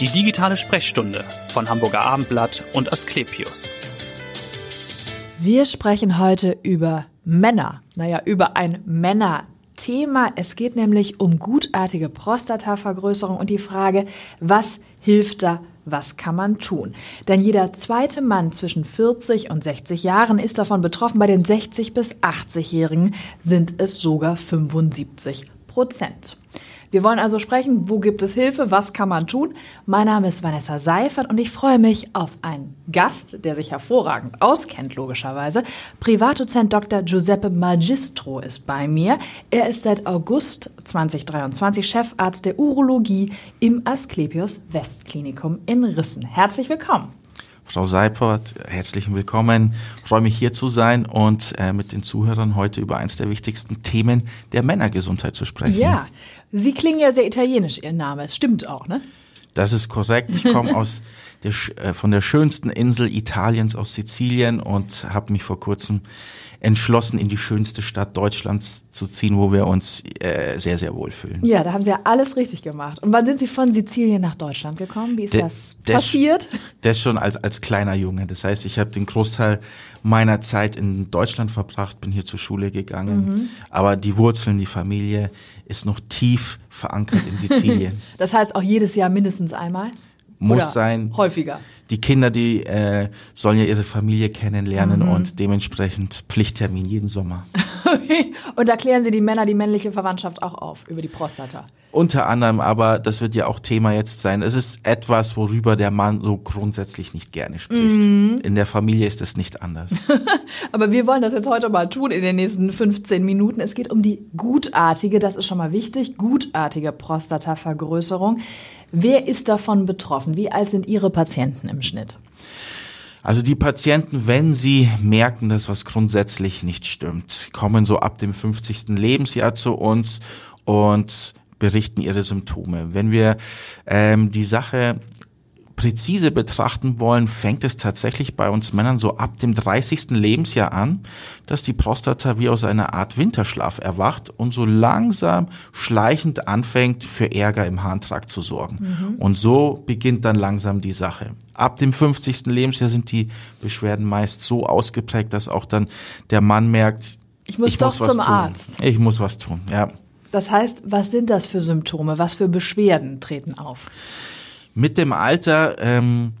Die digitale Sprechstunde von Hamburger Abendblatt und Asklepios. Wir sprechen heute über Männer. Naja, über ein Männerthema. Es geht nämlich um gutartige Prostatavergrößerung und die Frage, was hilft da was kann man tun? Denn jeder zweite Mann zwischen 40 und 60 Jahren ist davon betroffen. Bei den 60 bis 80-Jährigen sind es sogar 75 Prozent. Wir wollen also sprechen, wo gibt es Hilfe, was kann man tun. Mein Name ist Vanessa Seifert und ich freue mich auf einen Gast, der sich hervorragend auskennt, logischerweise. Privatdozent Dr. Giuseppe Magistro ist bei mir. Er ist seit August 2023 Chefarzt der Urologie im Asklepios Westklinikum in Rissen. Herzlich willkommen. Frau Seipert, herzlichen Willkommen. Ich freue mich hier zu sein und äh, mit den Zuhörern heute über eines der wichtigsten Themen der Männergesundheit zu sprechen. Ja, Sie klingen ja sehr italienisch, Ihr Name. Es stimmt auch, ne? Das ist korrekt. Ich komme aus der, äh, von der schönsten Insel Italiens, aus Sizilien und habe mich vor kurzem entschlossen, in die schönste Stadt Deutschlands zu ziehen, wo wir uns äh, sehr, sehr wohlfühlen. Ja, da haben Sie ja alles richtig gemacht. Und wann sind Sie von Sizilien nach Deutschland gekommen? Wie ist de, das passiert? Das schon als, als kleiner Junge. Das heißt, ich habe den Großteil meiner Zeit in Deutschland verbracht, bin hier zur Schule gegangen. Mhm. Aber die Wurzeln, die Familie ist noch tief verankert in Sizilien. das heißt auch jedes Jahr mindestens einmal? Muss Oder sein. Häufiger die Kinder, die äh, sollen ja ihre Familie kennenlernen mhm. und dementsprechend Pflichttermin jeden Sommer. und da klären Sie die Männer die männliche Verwandtschaft auch auf über die Prostata. Unter anderem, aber das wird ja auch Thema jetzt sein. Es ist etwas, worüber der Mann so grundsätzlich nicht gerne spricht. Mhm. In der Familie ist es nicht anders. aber wir wollen das jetzt heute mal tun in den nächsten 15 Minuten. Es geht um die gutartige, das ist schon mal wichtig, gutartige Prostatavergrößerung. Wer ist davon betroffen? Wie alt sind Ihre Patienten im Schnitt? Also die Patienten, wenn sie merken, dass was grundsätzlich nicht stimmt, kommen so ab dem 50. Lebensjahr zu uns und berichten ihre Symptome. Wenn wir ähm, die Sache präzise betrachten wollen, fängt es tatsächlich bei uns Männern so ab dem 30. Lebensjahr an, dass die Prostata wie aus einer Art Winterschlaf erwacht und so langsam schleichend anfängt, für Ärger im Harntrakt zu sorgen. Mhm. Und so beginnt dann langsam die Sache. Ab dem 50. Lebensjahr sind die Beschwerden meist so ausgeprägt, dass auch dann der Mann merkt, ich muss ich doch muss zum tun. Arzt. Ich muss was tun, ja. Das heißt, was sind das für Symptome? Was für Beschwerden treten auf? Mit dem Alter ähm,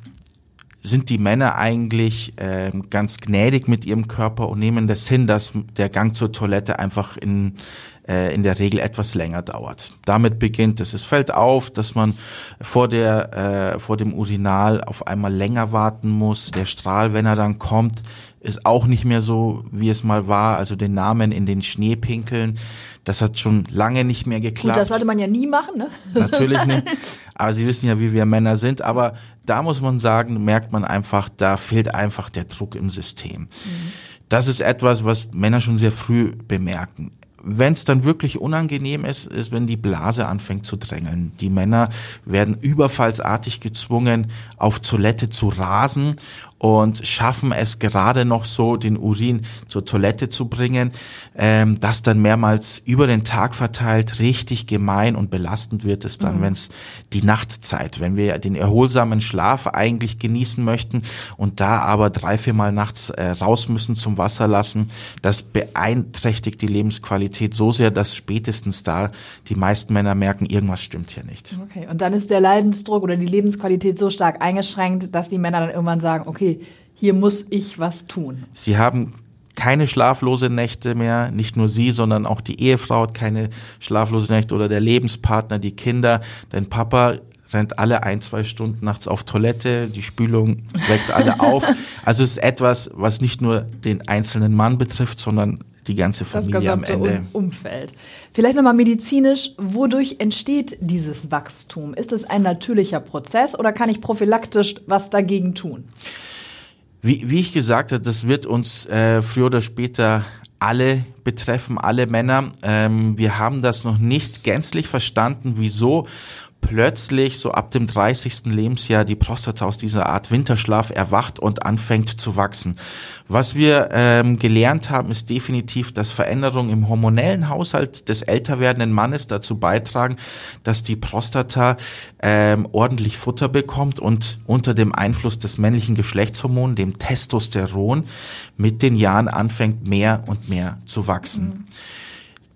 sind die Männer eigentlich ähm, ganz gnädig mit ihrem Körper und nehmen das hin, dass der Gang zur Toilette einfach in äh, in der Regel etwas länger dauert. Damit beginnt es. Es fällt auf, dass man vor der äh, vor dem Urinal auf einmal länger warten muss. Der Strahl, wenn er dann kommt, ist auch nicht mehr so, wie es mal war. Also den Namen in den Schnee pinkeln. Das hat schon lange nicht mehr geklappt. Gut, das sollte man ja nie machen, ne? Natürlich nicht. Aber Sie wissen ja, wie wir Männer sind. Aber da muss man sagen, merkt man einfach, da fehlt einfach der Druck im System. Mhm. Das ist etwas, was Männer schon sehr früh bemerken wenn es dann wirklich unangenehm ist, ist, wenn die Blase anfängt zu drängeln. Die Männer werden überfallsartig gezwungen, auf Toilette zu rasen und schaffen es gerade noch so, den Urin zur Toilette zu bringen, ähm, das dann mehrmals über den Tag verteilt richtig gemein und belastend wird es dann, mhm. wenn es die Nachtzeit, wenn wir den erholsamen Schlaf eigentlich genießen möchten und da aber drei, viermal nachts äh, raus müssen zum Wasser lassen, das beeinträchtigt die Lebensqualität so sehr, dass spätestens da die meisten Männer merken, irgendwas stimmt hier nicht. Okay, und dann ist der Leidensdruck oder die Lebensqualität so stark eingeschränkt, dass die Männer dann irgendwann sagen, okay, okay, hier muss ich was tun. Sie haben keine schlaflose Nächte mehr, nicht nur Sie, sondern auch die Ehefrau hat keine schlaflose Nächte oder der Lebenspartner, die Kinder, dein Papa rennt alle ein, zwei Stunden nachts auf Toilette, die Spülung weckt alle auf. Also es ist etwas, was nicht nur den einzelnen Mann betrifft, sondern die ganze Familie das am Ende. Umfeld. Vielleicht nochmal medizinisch, wodurch entsteht dieses Wachstum? Ist es ein natürlicher Prozess oder kann ich prophylaktisch was dagegen tun? Wie, wie ich gesagt habe, das wird uns äh, früher oder später alle betreffen, alle Männer. Ähm, wir haben das noch nicht gänzlich verstanden, wieso plötzlich so ab dem 30. Lebensjahr die Prostata aus dieser Art Winterschlaf erwacht und anfängt zu wachsen. Was wir ähm, gelernt haben, ist definitiv, dass Veränderungen im hormonellen Haushalt des älter werdenden Mannes dazu beitragen, dass die Prostata ähm, ordentlich Futter bekommt und unter dem Einfluss des männlichen Geschlechtshormons, dem Testosteron, mit den Jahren anfängt mehr und mehr zu wachsen. Mhm.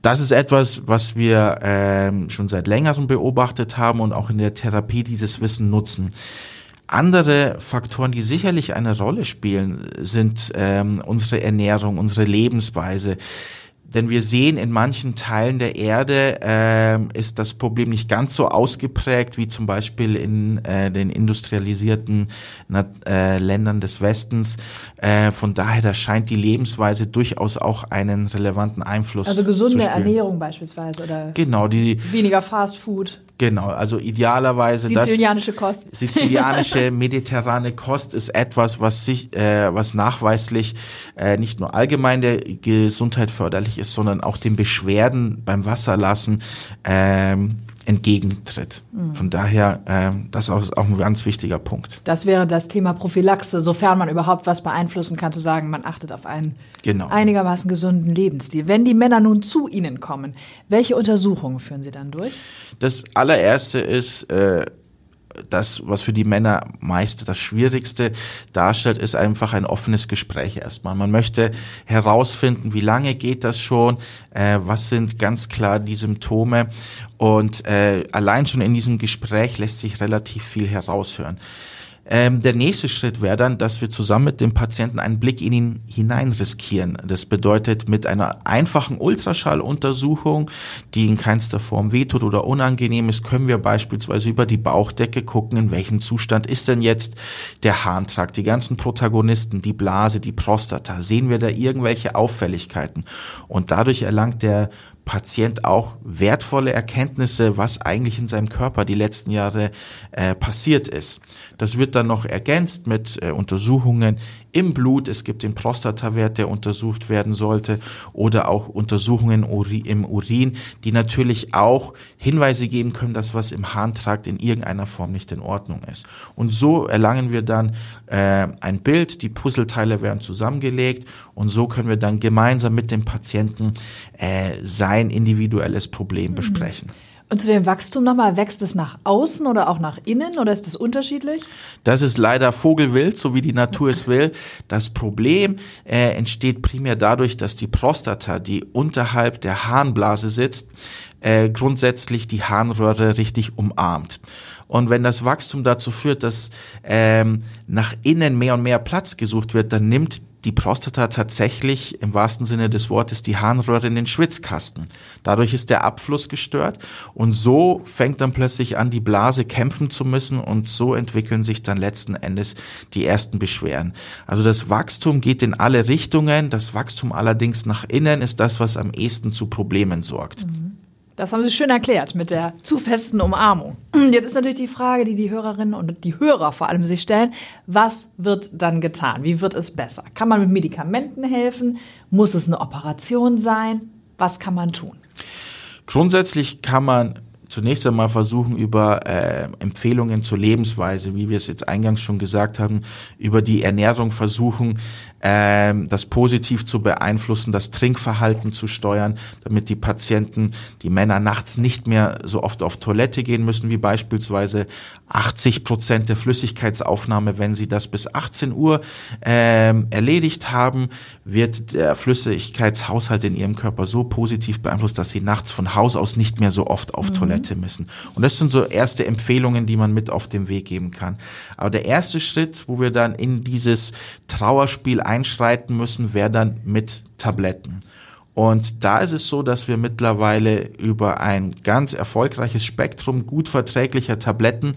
Das ist etwas, was wir ähm, schon seit längerem beobachtet haben und auch in der Therapie dieses Wissen nutzen. Andere Faktoren, die sicherlich eine Rolle spielen, sind ähm, unsere Ernährung, unsere Lebensweise. Denn wir sehen, in manchen Teilen der Erde äh, ist das Problem nicht ganz so ausgeprägt wie zum Beispiel in äh, den industrialisierten äh, Ländern des Westens. Äh, von daher, da scheint die Lebensweise durchaus auch einen relevanten Einfluss Also gesunde Ernährung beispielsweise oder genau die weniger Fast Food. Genau, also idealerweise sizilianische das, Kost. Sizilianische mediterrane Kost ist etwas, was sich, äh, was nachweislich äh, nicht nur allgemein der Gesundheit förderlich ist, sondern auch den Beschwerden beim Wasserlassen ähm, entgegentritt. Mhm. Von daher, ähm, das ist auch ein ganz wichtiger Punkt. Das wäre das Thema Prophylaxe, sofern man überhaupt was beeinflussen kann, zu sagen, man achtet auf einen genau. einigermaßen gesunden Lebensstil. Wenn die Männer nun zu Ihnen kommen, welche Untersuchungen führen Sie dann durch? Das allererste ist, äh, das, was für die Männer meist das Schwierigste darstellt, ist einfach ein offenes Gespräch erstmal. Man möchte herausfinden, wie lange geht das schon, äh, was sind ganz klar die Symptome und äh, allein schon in diesem Gespräch lässt sich relativ viel heraushören. Ähm, der nächste Schritt wäre dann, dass wir zusammen mit dem Patienten einen Blick in ihn hinein riskieren. Das bedeutet, mit einer einfachen Ultraschalluntersuchung, die in keinster Form wehtut oder unangenehm ist, können wir beispielsweise über die Bauchdecke gucken, in welchem Zustand ist denn jetzt der Harntrakt, die ganzen Protagonisten, die Blase, die Prostata. Sehen wir da irgendwelche Auffälligkeiten? Und dadurch erlangt der Patient auch wertvolle Erkenntnisse, was eigentlich in seinem Körper die letzten Jahre äh, passiert ist. Das wird dann noch ergänzt mit äh, Untersuchungen im Blut. Es gibt den Prostatawert, der untersucht werden sollte oder auch Untersuchungen im Urin, die natürlich auch Hinweise geben können, dass was im Harntrakt in irgendeiner Form nicht in Ordnung ist. Und so erlangen wir dann äh, ein Bild, die Puzzleteile werden zusammengelegt und so können wir dann gemeinsam mit dem Patienten äh, sein individuelles Problem mhm. Und zu dem Wachstum nochmal, wächst es nach außen oder auch nach innen oder ist das unterschiedlich? Das ist leider Vogelwild, so wie die Natur es will. Das Problem äh, entsteht primär dadurch, dass die Prostata, die unterhalb der Harnblase sitzt, äh, grundsätzlich die Harnröhre richtig umarmt. Und wenn das Wachstum dazu führt, dass ähm, nach innen mehr und mehr Platz gesucht wird, dann nimmt die Prostata tatsächlich im wahrsten Sinne des Wortes die Harnröhre in den Schwitzkasten. Dadurch ist der Abfluss gestört und so fängt dann plötzlich an, die Blase kämpfen zu müssen und so entwickeln sich dann letzten Endes die ersten Beschwerden. Also das Wachstum geht in alle Richtungen, das Wachstum allerdings nach innen ist das, was am ehesten zu Problemen sorgt. Mhm. Das haben Sie schön erklärt mit der zu festen Umarmung. Jetzt ist natürlich die Frage, die die Hörerinnen und die Hörer vor allem sich stellen, was wird dann getan? Wie wird es besser? Kann man mit Medikamenten helfen? Muss es eine Operation sein? Was kann man tun? Grundsätzlich kann man zunächst einmal versuchen, über äh, Empfehlungen zur Lebensweise, wie wir es jetzt eingangs schon gesagt haben, über die Ernährung versuchen, äh, das positiv zu beeinflussen, das Trinkverhalten zu steuern, damit die Patienten, die Männer nachts nicht mehr so oft auf Toilette gehen müssen, wie beispielsweise 80 Prozent der Flüssigkeitsaufnahme, wenn sie das bis 18 Uhr äh, erledigt haben, wird der Flüssigkeitshaushalt in ihrem Körper so positiv beeinflusst, dass sie nachts von Haus aus nicht mehr so oft auf mhm. Toilette müssen. Und das sind so erste Empfehlungen, die man mit auf den Weg geben kann. Aber der erste Schritt, wo wir dann in dieses Trauerspiel einschreiten müssen, wäre dann mit Tabletten. Und da ist es so, dass wir mittlerweile über ein ganz erfolgreiches Spektrum gut verträglicher Tabletten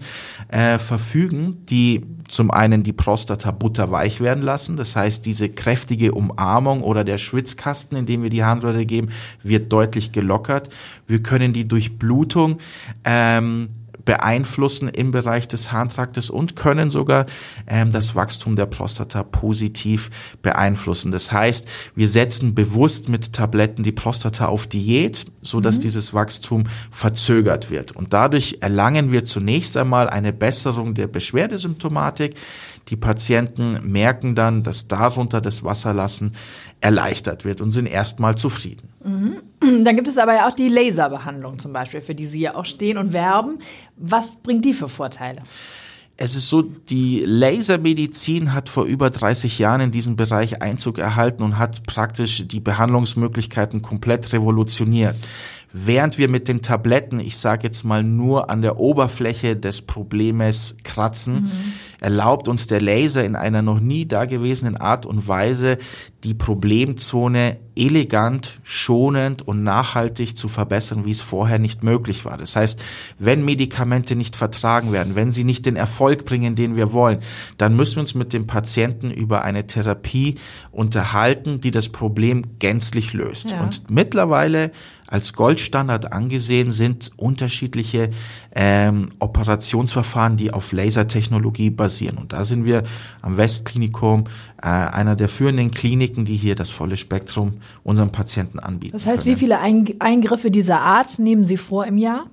äh, verfügen, die zum einen die Prostata butterweich werden lassen. Das heißt, diese kräftige Umarmung oder der Schwitzkasten, in dem wir die Harnröhre geben, wird deutlich gelockert. Wir können die Durchblutung ähm, beeinflussen im Bereich des Harntraktes und können sogar ähm, das Wachstum der Prostata positiv beeinflussen. Das heißt, wir setzen bewusst mit Tabletten die Prostata auf Diät, so dass mhm. dieses Wachstum verzögert wird. Und dadurch erlangen wir zunächst einmal eine Besserung der Beschwerdesymptomatik. Die Patienten merken dann, dass darunter das Wasserlassen erleichtert wird und sind erstmal zufrieden. Mhm. Dann gibt es aber ja auch die Laserbehandlung zum Beispiel, für die Sie ja auch stehen und werben. Was bringt die für Vorteile? Es ist so, die Lasermedizin hat vor über 30 Jahren in diesen Bereich Einzug erhalten und hat praktisch die Behandlungsmöglichkeiten komplett revolutioniert. Während wir mit den Tabletten, ich sage jetzt mal nur an der Oberfläche des Problems kratzen, mhm. Erlaubt uns der Laser in einer noch nie dagewesenen Art und Weise die Problemzone elegant, schonend und nachhaltig zu verbessern, wie es vorher nicht möglich war. Das heißt, wenn Medikamente nicht vertragen werden, wenn sie nicht den Erfolg bringen, den wir wollen, dann müssen wir uns mit dem Patienten über eine Therapie unterhalten, die das Problem gänzlich löst. Ja. Und mittlerweile als Goldstandard angesehen sind unterschiedliche ähm, Operationsverfahren, die auf Lasertechnologie basieren. Und da sind wir am Westklinikum äh, einer der führenden Kliniken, die hier das volle Spektrum unseren Patienten anbieten. Das heißt, können. wie viele Eingriffe dieser Art nehmen Sie vor im Jahr?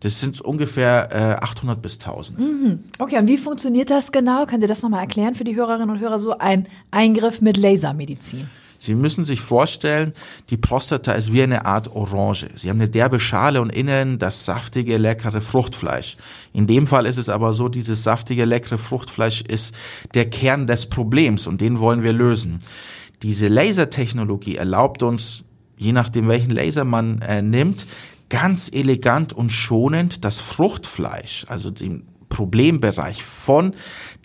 Das sind ungefähr äh, 800 bis 1000. Mhm. Okay, und wie funktioniert das genau? Können Sie das nochmal erklären für die Hörerinnen und Hörer? So ein Eingriff mit Lasermedizin. Sie müssen sich vorstellen, die Prostata ist wie eine Art Orange. Sie haben eine derbe Schale und innen das saftige, leckere Fruchtfleisch. In dem Fall ist es aber so, dieses saftige, leckere Fruchtfleisch ist der Kern des Problems und den wollen wir lösen. Diese Lasertechnologie erlaubt uns, je nachdem welchen Laser man äh, nimmt, ganz elegant und schonend das Fruchtfleisch, also den Problembereich von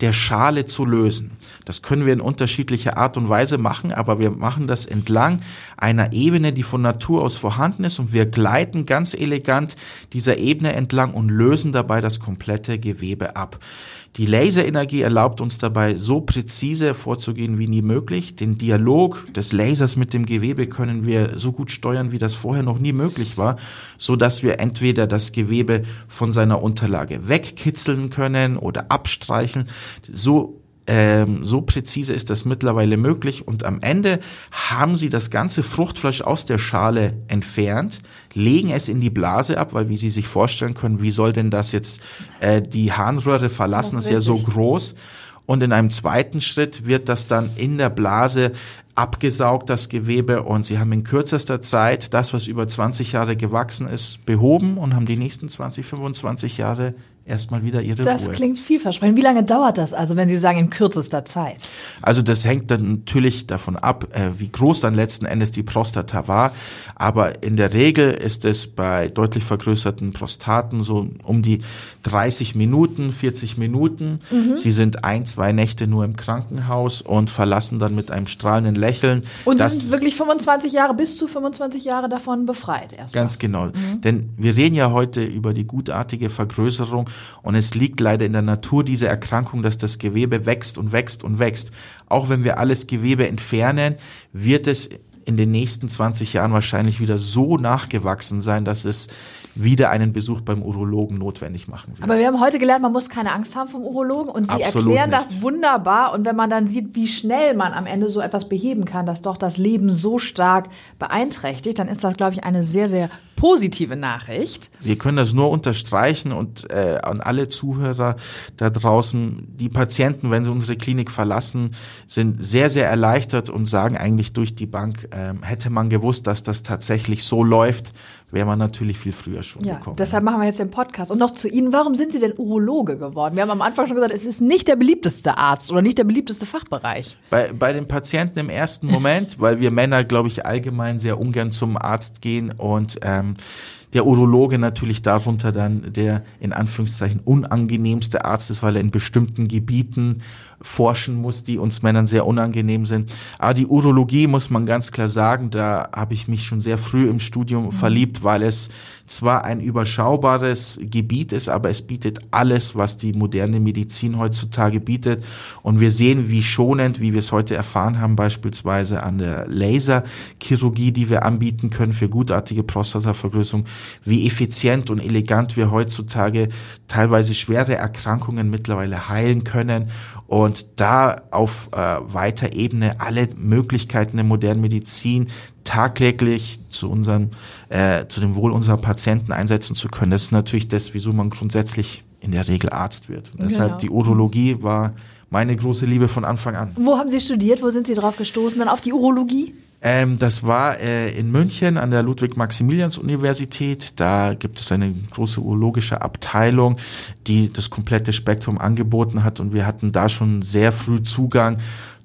der Schale zu lösen. Das können wir in unterschiedlicher Art und Weise machen, aber wir machen das entlang einer Ebene, die von Natur aus vorhanden ist und wir gleiten ganz elegant dieser Ebene entlang und lösen dabei das komplette Gewebe ab. Die Laserenergie erlaubt uns dabei, so präzise vorzugehen wie nie möglich. Den Dialog des Lasers mit dem Gewebe können wir so gut steuern, wie das vorher noch nie möglich war, so dass wir entweder das Gewebe von seiner Unterlage wegkitzeln können oder abstreichen. So ähm, so präzise ist das mittlerweile möglich. Und am Ende haben sie das ganze Fruchtfleisch aus der Schale entfernt, legen es in die Blase ab, weil wie Sie sich vorstellen können, wie soll denn das jetzt äh, die Harnröhre verlassen, das ist ja so groß. Und in einem zweiten Schritt wird das dann in der Blase abgesaugt, das Gewebe, und sie haben in kürzester Zeit das, was über 20 Jahre gewachsen ist, behoben und haben die nächsten 20, 25 Jahre erstmal wieder ihre das Ruhe. Das klingt vielversprechend. Wie lange dauert das also, wenn Sie sagen in kürzester Zeit? Also das hängt dann natürlich davon ab, äh, wie groß dann letzten Endes die Prostata war. Aber in der Regel ist es bei deutlich vergrößerten Prostaten so um die 30 Minuten, 40 Minuten. Mhm. Sie sind ein, zwei Nächte nur im Krankenhaus und verlassen dann mit einem strahlenden Lächeln. Und sind wirklich 25 Jahre, bis zu 25 Jahre davon befreit erstmal. Ganz genau. Mhm. Denn wir reden ja heute über die gutartige Vergrößerung und es liegt leider in der Natur dieser Erkrankung, dass das Gewebe wächst und wächst und wächst. Auch wenn wir alles Gewebe entfernen, wird es in den nächsten 20 Jahren wahrscheinlich wieder so nachgewachsen sein, dass es wieder einen Besuch beim Urologen notwendig machen wird. Aber wir haben heute gelernt, man muss keine Angst haben vom Urologen und Sie Absolut erklären nicht. das wunderbar. Und wenn man dann sieht, wie schnell man am Ende so etwas beheben kann, das doch das Leben so stark beeinträchtigt, dann ist das, glaube ich, eine sehr, sehr positive Nachricht. Wir können das nur unterstreichen und äh, an alle Zuhörer da draußen, die Patienten, wenn sie unsere Klinik verlassen, sind sehr, sehr erleichtert und sagen eigentlich durch die Bank, äh, hätte man gewusst, dass das tatsächlich so läuft, wäre man natürlich viel früher schon ja, gekommen. Deshalb machen wir jetzt den Podcast. Und noch zu Ihnen, warum sind Sie denn Urologe geworden? Wir haben am Anfang schon gesagt, es ist nicht der beliebteste Arzt oder nicht der beliebteste Fachbereich. Bei, bei den Patienten im ersten Moment, weil wir Männer, glaube ich, allgemein sehr ungern zum Arzt gehen und ähm, der Urologe natürlich darunter dann der in Anführungszeichen unangenehmste Arzt ist, weil er in bestimmten Gebieten forschen muss, die uns Männern sehr unangenehm sind. Aber die Urologie muss man ganz klar sagen, da habe ich mich schon sehr früh im Studium mhm. verliebt, weil es zwar ein überschaubares Gebiet ist, aber es bietet alles, was die moderne Medizin heutzutage bietet. Und wir sehen, wie schonend, wie wir es heute erfahren haben, beispielsweise an der Laserchirurgie, die wir anbieten können für gutartige Prostatavergrößerung, wie effizient und elegant wir heutzutage teilweise schwere Erkrankungen mittlerweile heilen können und da auf äh, weiter Ebene alle Möglichkeiten der modernen Medizin tagtäglich zu unserem, äh, zu dem Wohl unserer Patienten einsetzen zu können. Das ist natürlich das, wieso man grundsätzlich in der Regel Arzt wird. Und genau. deshalb die Urologie war meine große Liebe von Anfang an. Wo haben Sie studiert? Wo sind Sie drauf gestoßen? Dann auf die Urologie? Ähm, das war äh, in München an der Ludwig-Maximilians-Universität. Da gibt es eine große urologische Abteilung, die das komplette Spektrum angeboten hat und wir hatten da schon sehr früh Zugang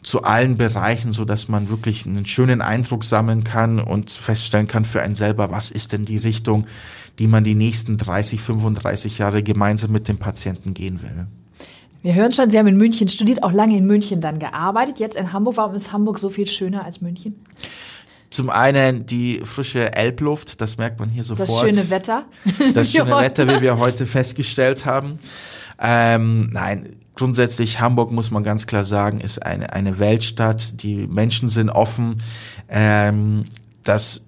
zu allen Bereichen, so dass man wirklich einen schönen Eindruck sammeln kann und feststellen kann für einen selber, was ist denn die Richtung, die man die nächsten 30, 35 Jahre gemeinsam mit dem Patienten gehen will. Wir hören schon, Sie haben in München studiert, auch lange in München dann gearbeitet, jetzt in Hamburg. Warum ist Hamburg so viel schöner als München? Zum einen die frische Elbluft, das merkt man hier sofort. Das schöne Wetter. Das schöne Wetter, wie wir heute festgestellt haben. Ähm, nein, grundsätzlich Hamburg muss man ganz klar sagen, ist eine, eine Weltstadt. Die Menschen sind offen. Ähm, das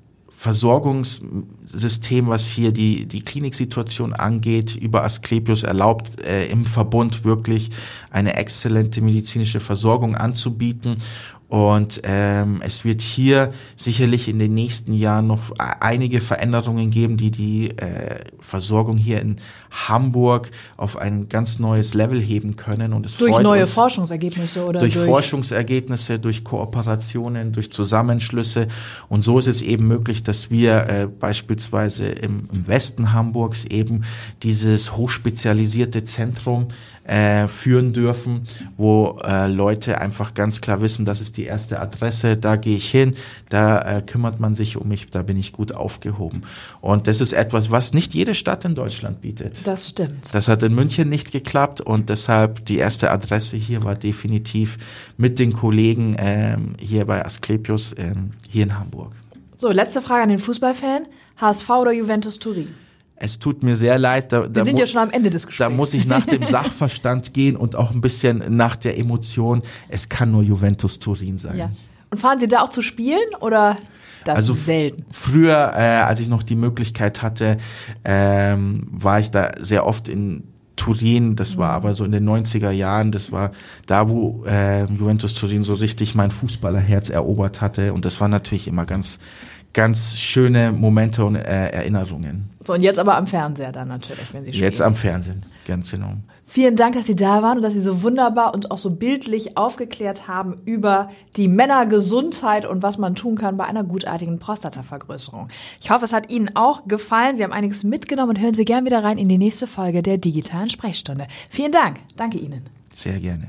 Versorgungssystem, was hier die, die Kliniksituation angeht, über Asklepios erlaubt, äh, im Verbund wirklich eine exzellente medizinische Versorgung anzubieten. Und ähm, es wird hier sicherlich in den nächsten Jahren noch einige Veränderungen geben, die die äh, Versorgung hier in Hamburg auf ein ganz neues Level heben können. Und es durch freut neue uns, Forschungsergebnisse oder durch, durch Forschungsergebnisse, durch Kooperationen, durch Zusammenschlüsse. Und so ist es eben möglich, dass wir äh, beispielsweise im, im Westen Hamburgs eben dieses hochspezialisierte Zentrum äh, führen dürfen, wo äh, Leute einfach ganz klar wissen, das ist die erste Adresse, da gehe ich hin, da äh, kümmert man sich um mich, da bin ich gut aufgehoben. Und das ist etwas, was nicht jede Stadt in Deutschland bietet. Das stimmt. Das hat in München nicht geklappt und deshalb die erste Adresse hier war definitiv mit den Kollegen ähm, hier bei Asklepios ähm, hier in Hamburg. So, letzte Frage an den Fußballfan. HSV oder Juventus Turin? Es tut mir sehr leid. Da, Wir sind ja schon am Ende des Gesprächs. Da muss ich nach dem Sachverstand gehen und auch ein bisschen nach der Emotion. Es kann nur Juventus Turin sein. Ja. Und fahren Sie da auch zu spielen oder das also selten? Früher, äh, als ich noch die Möglichkeit hatte, ähm, war ich da sehr oft in Turin, das war mhm. aber so in den 90er Jahren, das war da, wo äh, Juventus Turin so richtig mein Fußballerherz erobert hatte und das war natürlich immer ganz ganz schöne Momente und äh, Erinnerungen. So, und jetzt aber am Fernseher dann natürlich, wenn Sie spielen. Jetzt am Fernsehen, ganz genau. Vielen Dank, dass Sie da waren und dass Sie so wunderbar und auch so bildlich aufgeklärt haben über die Männergesundheit und was man tun kann bei einer gutartigen Prostatavergrößerung. Ich hoffe, es hat Ihnen auch gefallen. Sie haben einiges mitgenommen und hören Sie gern wieder rein in die nächste Folge der digitalen Sprechstunde. Vielen Dank. Danke Ihnen. Sehr gerne.